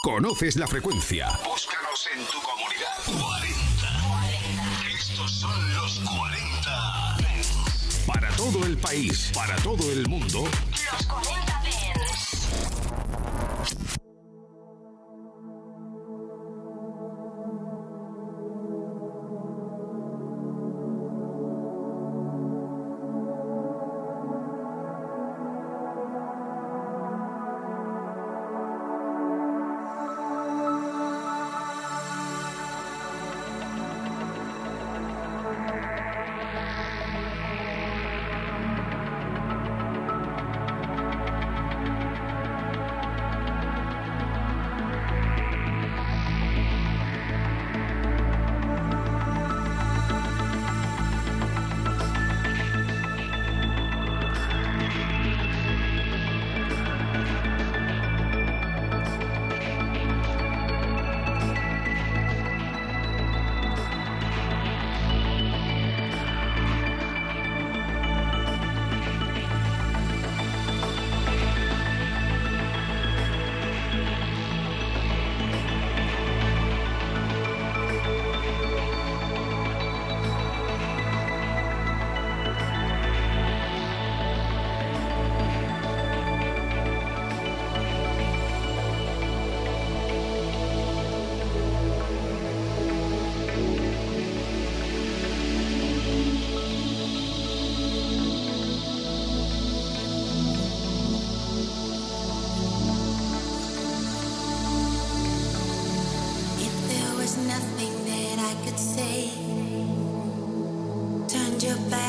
Conoces la frecuencia. Búscanos en tu comunidad. 40. Estos son los 40. Para todo el país, para todo el mundo. Los 40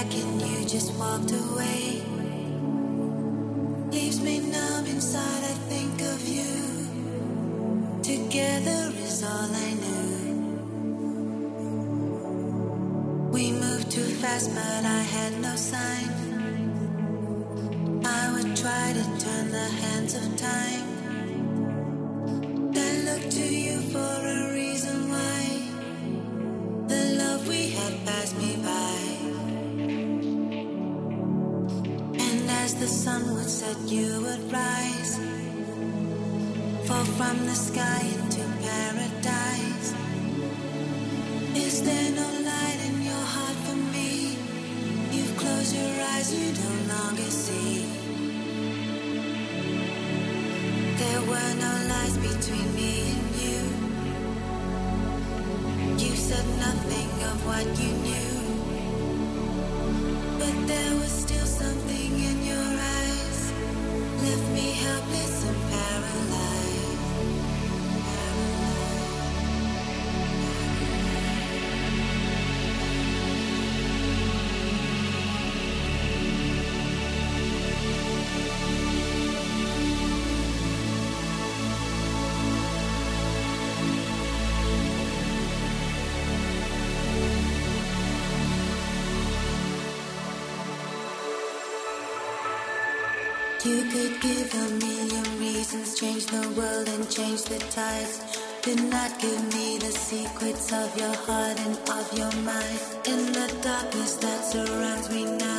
back and you just walked away. Leaves me numb inside, I think of you. Together is all I knew. We moved too fast, but the sky. Give a million reasons, change the world and change the tides. Could not give me the secrets of your heart and of your mind. In the darkness that surrounds me now,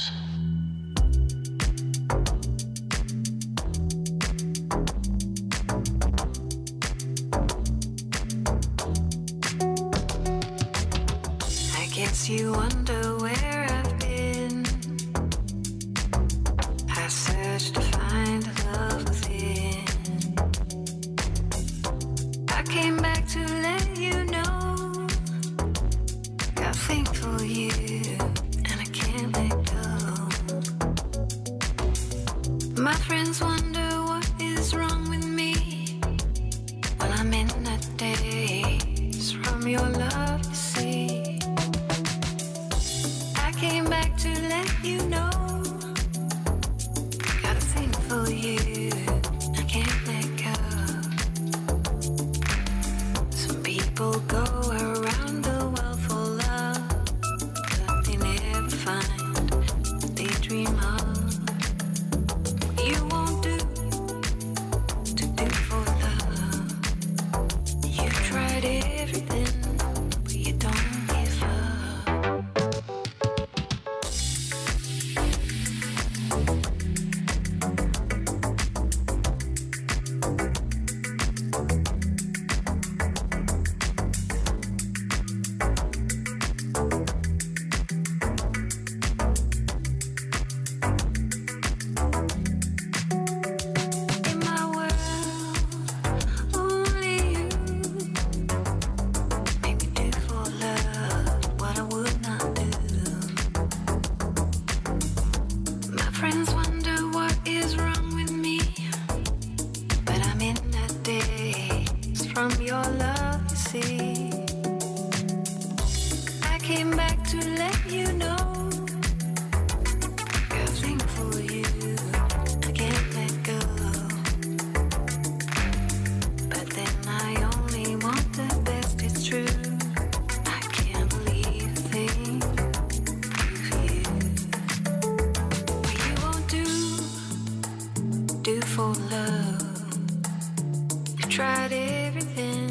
think for you. love. i tried everything.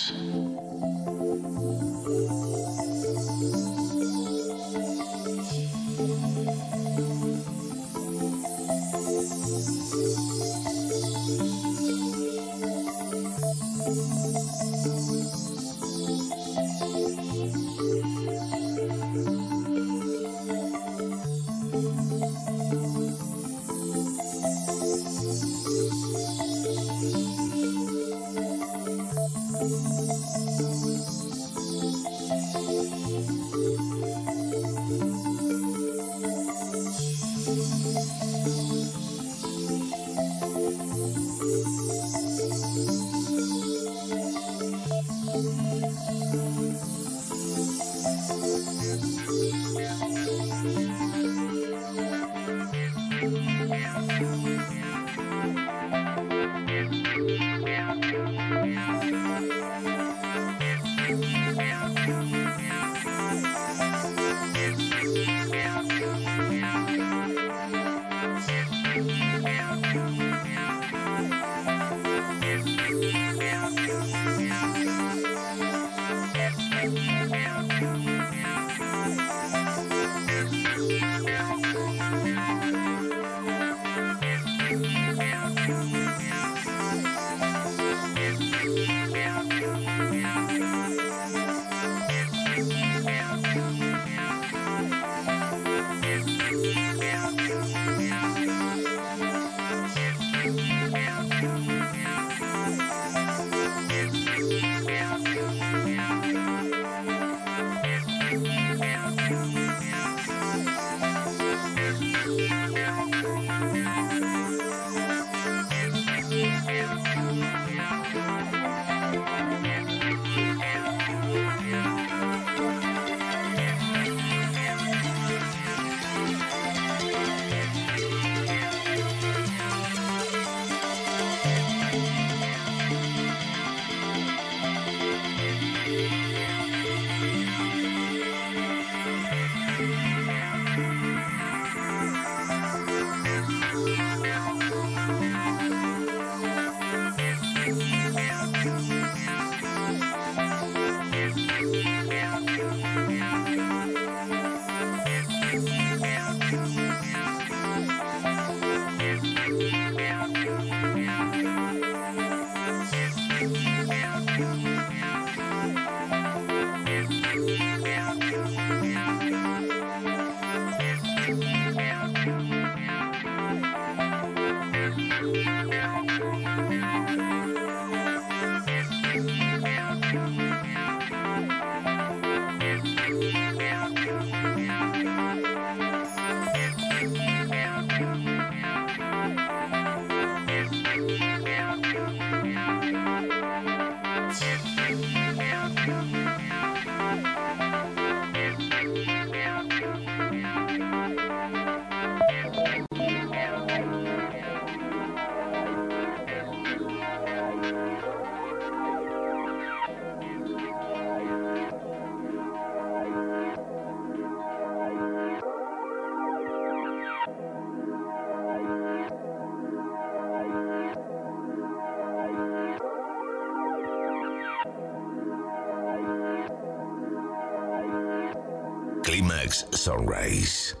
Climax Sunrise.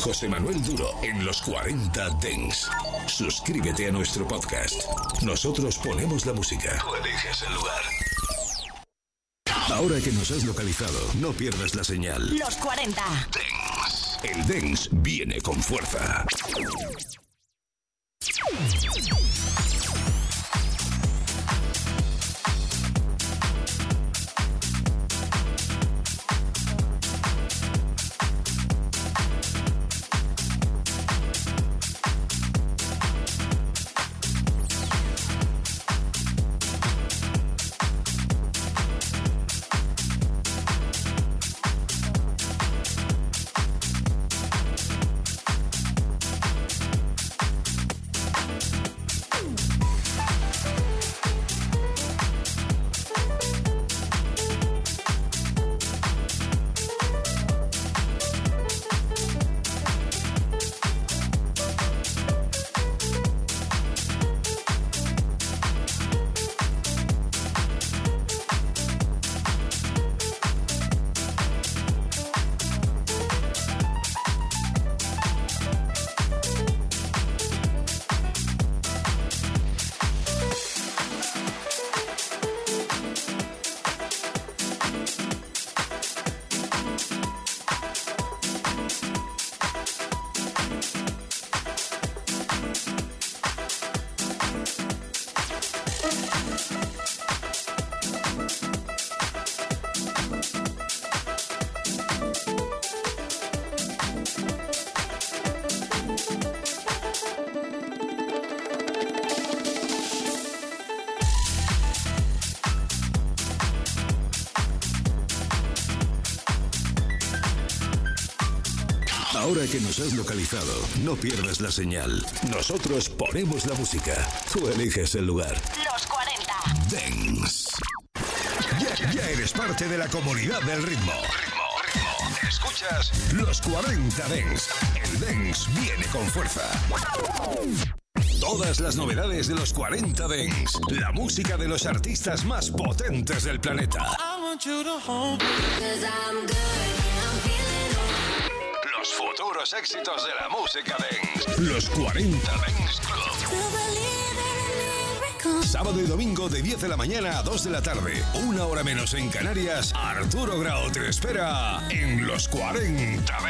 José Manuel Duro en los 40 Dens. Suscríbete a nuestro podcast. Nosotros ponemos la música. Tú eliges el lugar. Ahora que nos has localizado, no pierdas la señal. Los 40. El Dens viene con fuerza. Que nos has localizado, no pierdas la señal. Nosotros ponemos la música. Tú eliges el lugar. Los 40. Dance. Ya, ya eres parte de la comunidad del ritmo. Ritmo, ritmo. Escuchas Los 40 Dance. El Dance viene con fuerza. Todas las novedades de los 40 Dance. La música de los artistas más potentes del planeta. los futuros éxitos de la música dance. Los 40 Dance Club. Sábado y domingo de 10 de la mañana a 2 de la tarde. Una hora menos en Canarias. Arturo Grau te espera en los 40 Dance.